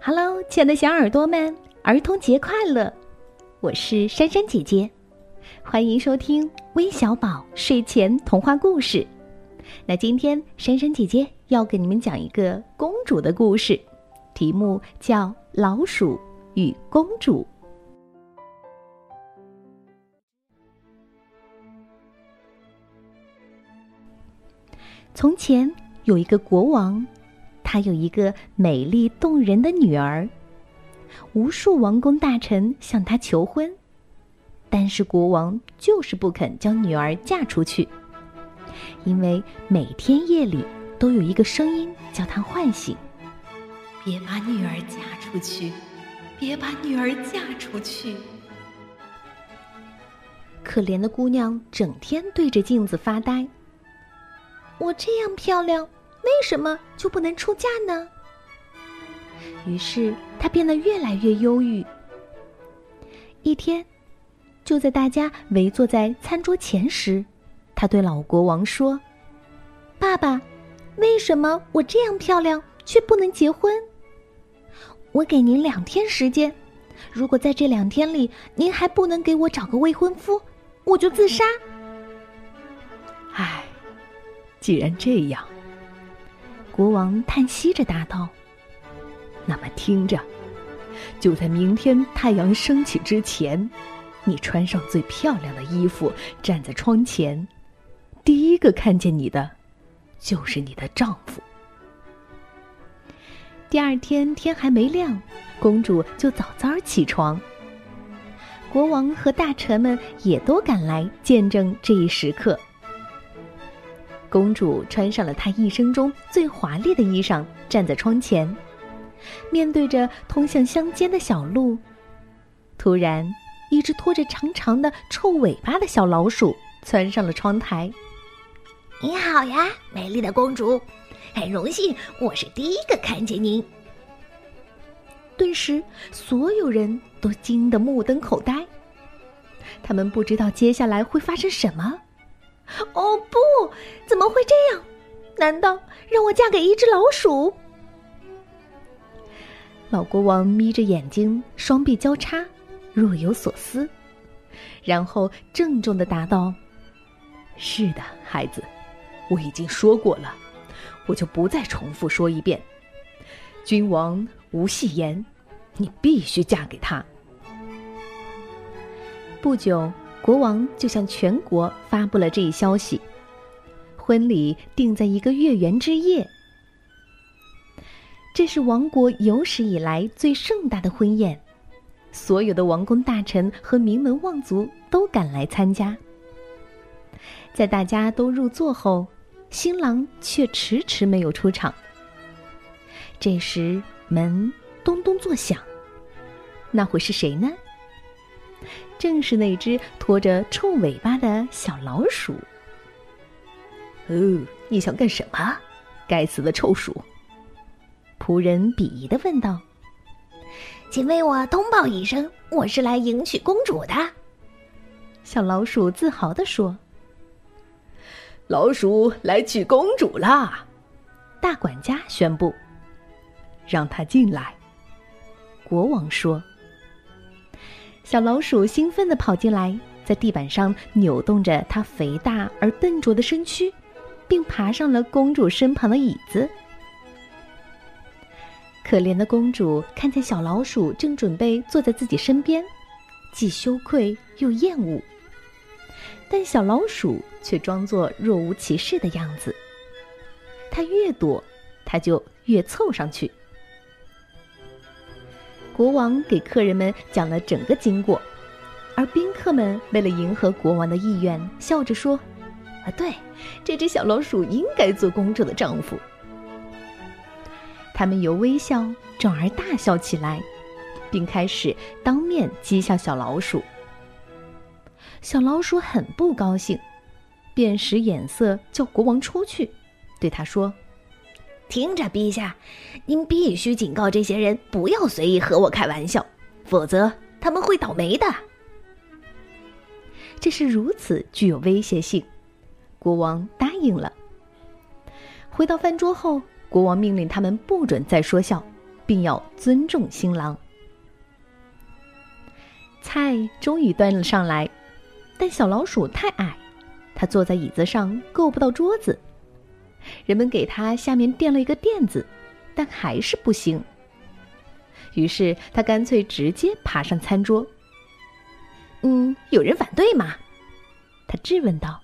Hello，亲爱的小耳朵们，儿童节快乐！我是珊珊姐姐，欢迎收听微小宝睡前童话故事。那今天珊珊姐姐要给你们讲一个公主的故事，题目叫《老鼠与公主》。从前有一个国王。他有一个美丽动人的女儿，无数王公大臣向他求婚，但是国王就是不肯将女儿嫁出去，因为每天夜里都有一个声音叫他唤醒：“别把女儿嫁出去，别把女儿嫁出去。”可怜的姑娘整天对着镜子发呆。我这样漂亮。为什么就不能出嫁呢？于是他变得越来越忧郁。一天，就在大家围坐在餐桌前时，他对老国王说：“爸爸，为什么我这样漂亮却不能结婚？我给您两天时间，如果在这两天里您还不能给我找个未婚夫，我就自杀。”唉，既然这样。国王叹息着答道：“那么听着，就在明天太阳升起之前，你穿上最漂亮的衣服，站在窗前，第一个看见你的，就是你的丈夫。”第二天天还没亮，公主就早早起床。国王和大臣们也都赶来见证这一时刻。公主穿上了她一生中最华丽的衣裳，站在窗前，面对着通向乡间的小路。突然，一只拖着长长的臭尾巴的小老鼠窜上了窗台。“你好呀，美丽的公主，很荣幸我是第一个看见您。”顿时，所有人都惊得目瞪口呆，他们不知道接下来会发生什么。哦不！怎么会这样？难道让我嫁给一只老鼠？老国王眯着眼睛，双臂交叉，若有所思，然后郑重的答道：“是的，孩子，我已经说过了，我就不再重复说一遍。君王无戏言，你必须嫁给他。”不久。国王就向全国发布了这一消息，婚礼定在一个月圆之夜。这是王国有史以来最盛大的婚宴，所有的王公大臣和名门望族都赶来参加。在大家都入座后，新郎却迟迟没有出场。这时门咚咚作响，那会是谁呢？正是那只拖着臭尾巴的小老鼠。哦，你想干什么？该死的臭鼠！仆人鄙夷的问道。“请为我通报一声，我是来迎娶公主的。”小老鼠自豪的说。“老鼠来娶公主啦！”大管家宣布。“让他进来。”国王说。小老鼠兴奋地跑进来，在地板上扭动着它肥大而笨拙的身躯，并爬上了公主身旁的椅子。可怜的公主看见小老鼠正准备坐在自己身边，既羞愧又厌恶。但小老鼠却装作若无其事的样子，它越躲，它就越凑上去。国王给客人们讲了整个经过，而宾客们为了迎合国王的意愿，笑着说：“啊，对，这只小老鼠应该做公主的丈夫。”他们由微笑转而大笑起来，并开始当面讥笑小老鼠。小老鼠很不高兴，便使眼色叫国王出去，对他说。听着，陛下，您必须警告这些人不要随意和我开玩笑，否则他们会倒霉的。这是如此具有威胁性，国王答应了。回到饭桌后，国王命令他们不准再说笑，并要尊重新郎。菜终于端了上来，但小老鼠太矮，它坐在椅子上够不到桌子。人们给他下面垫了一个垫子，但还是不行。于是他干脆直接爬上餐桌。嗯，有人反对吗？他质问道，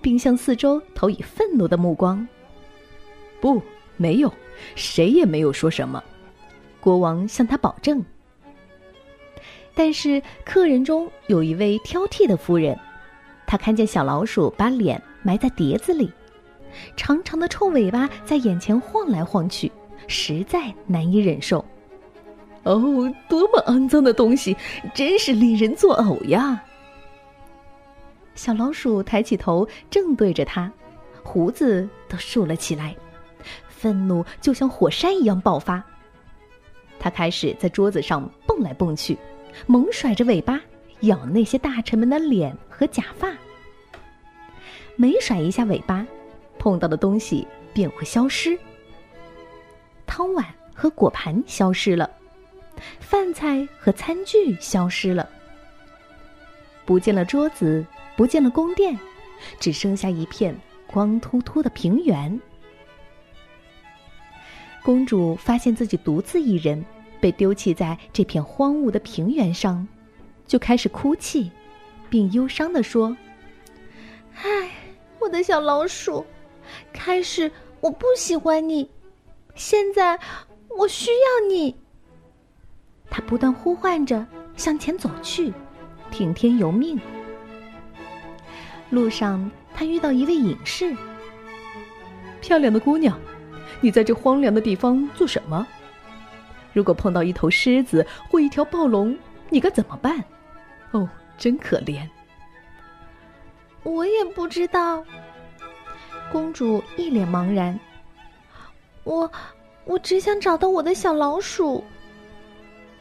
并向四周投以愤怒的目光。不，没有，谁也没有说什么。国王向他保证。但是客人中有一位挑剔的夫人，她看见小老鼠把脸埋在碟子里，长长的臭尾巴在眼前晃来晃去，实在难以忍受。哦，多么肮脏的东西，真是令人作呕呀！小老鼠抬起头，正对着它，胡子都竖了起来，愤怒就像火山一样爆发。它开始在桌子上蹦来蹦去。猛甩着尾巴，咬那些大臣们的脸和假发。每甩一下尾巴，碰到的东西便会消失。汤碗和果盘消失了，饭菜和餐具消失了，不见了桌子，不见了宫殿，只剩下一片光秃秃的平原。公主发现自己独自一人。被丢弃在这片荒芜的平原上，就开始哭泣，并忧伤地说：“唉，我的小老鼠，开始我不喜欢你，现在我需要你。”他不断呼唤着向前走去，听天由命。路上，他遇到一位隐士：“漂亮的姑娘，你在这荒凉的地方做什么？”如果碰到一头狮子或一条暴龙，你该怎么办？哦，真可怜。我也不知道。公主一脸茫然。我，我只想找到我的小老鼠。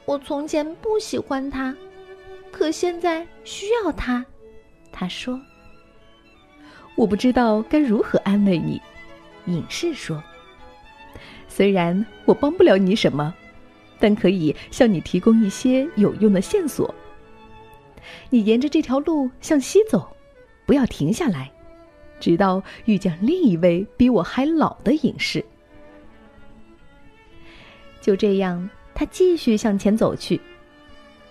我从前不喜欢它，可现在需要它。他说：“我不知道该如何安慰你。”隐士说：“虽然我帮不了你什么。”但可以向你提供一些有用的线索。你沿着这条路向西走，不要停下来，直到遇见另一位比我还老的隐士。就这样，他继续向前走去，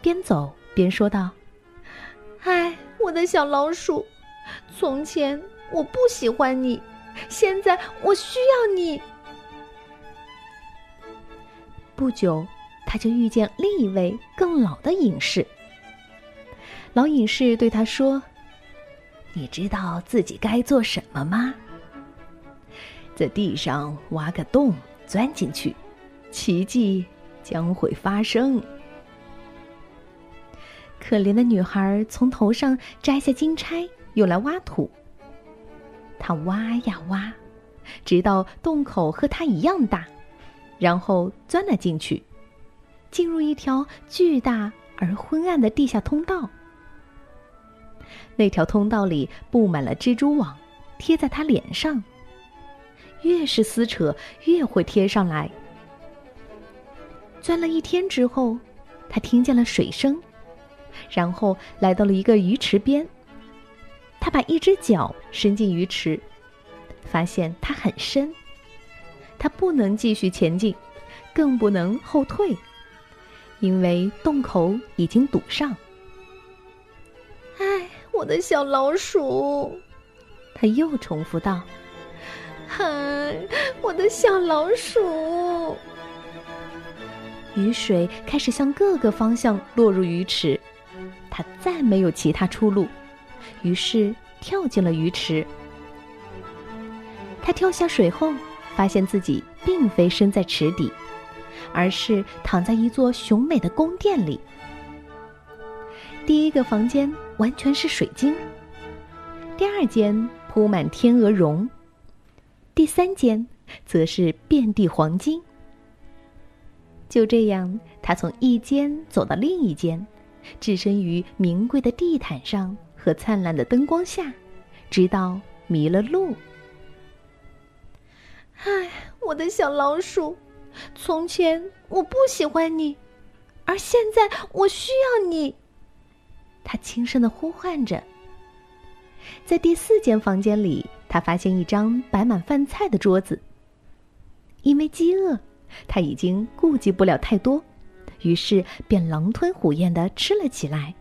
边走边说道：“唉，我的小老鼠，从前我不喜欢你，现在我需要你。”不久。他就遇见另一位更老的隐士。老隐士对他说：“你知道自己该做什么吗？在地上挖个洞，钻进去，奇迹将会发生。”可怜的女孩从头上摘下金钗，用来挖土。她挖呀挖，直到洞口和她一样大，然后钻了进去。进入一条巨大而昏暗的地下通道。那条通道里布满了蜘蛛网，贴在他脸上。越是撕扯，越会贴上来。钻了一天之后，他听见了水声，然后来到了一个鱼池边。他把一只脚伸进鱼池，发现它很深，他不能继续前进，更不能后退。因为洞口已经堵上。我的小老鼠，他又重复道：“唉，我的小老鼠。”雨水开始向各个方向落入鱼池，他再没有其他出路，于是跳进了鱼池。他跳下水后，发现自己并非身在池底。而是躺在一座雄美的宫殿里。第一个房间完全是水晶，第二间铺满天鹅绒，第三间则是遍地黄金。就这样，他从一间走到另一间，置身于名贵的地毯上和灿烂的灯光下，直到迷了路。唉，我的小老鼠。从前我不喜欢你，而现在我需要你。”他轻声的呼唤着。在第四间房间里，他发现一张摆满饭菜的桌子。因为饥饿，他已经顾及不了太多，于是便狼吞虎咽的吃了起来。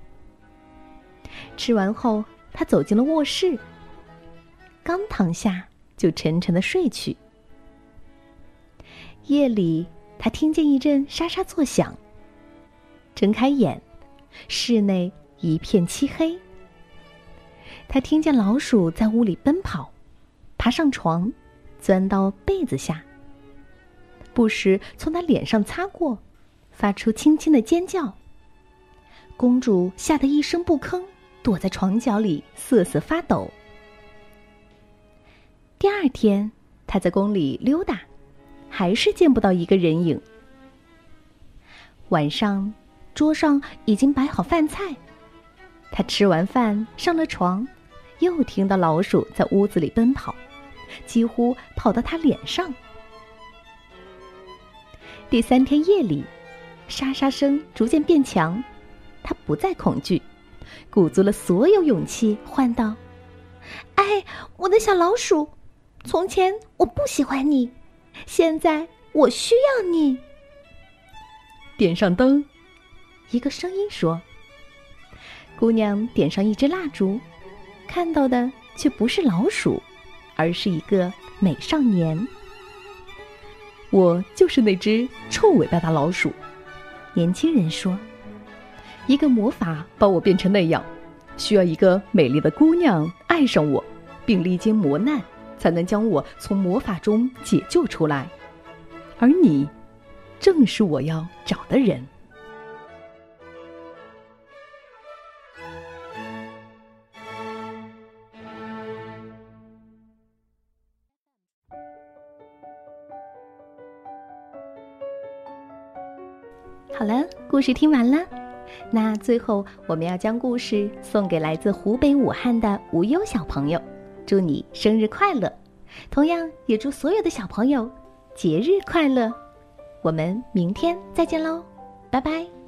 吃完后，他走进了卧室。刚躺下，就沉沉的睡去。夜里，他听见一阵沙沙作响。睁开眼，室内一片漆黑。他听见老鼠在屋里奔跑，爬上床，钻到被子下。不时从他脸上擦过，发出轻轻的尖叫。公主吓得一声不吭，躲在床角里瑟瑟发抖。第二天，他在宫里溜达，还是见不到一个人影。晚上，桌上已经摆好饭菜，他吃完饭上了床，又听到老鼠在屋子里奔跑，几乎跑到他脸上。第三天夜里，沙沙声逐渐变强，他不再恐惧，鼓足了所有勇气，唤道：“哎，我的小老鼠！”从前我不喜欢你，现在我需要你。点上灯，一个声音说：“姑娘点上一支蜡烛，看到的却不是老鼠，而是一个美少年。我就是那只臭尾巴大老鼠。”年轻人说：“一个魔法把我变成那样，需要一个美丽的姑娘爱上我，并历经磨难。”才能将我从魔法中解救出来，而你，正是我要找的人。事听完了，那最后我们要将故事送给来自湖北武汉的无忧小朋友。祝你生日快乐，同样也祝所有的小朋友节日快乐。我们明天再见喽，拜拜。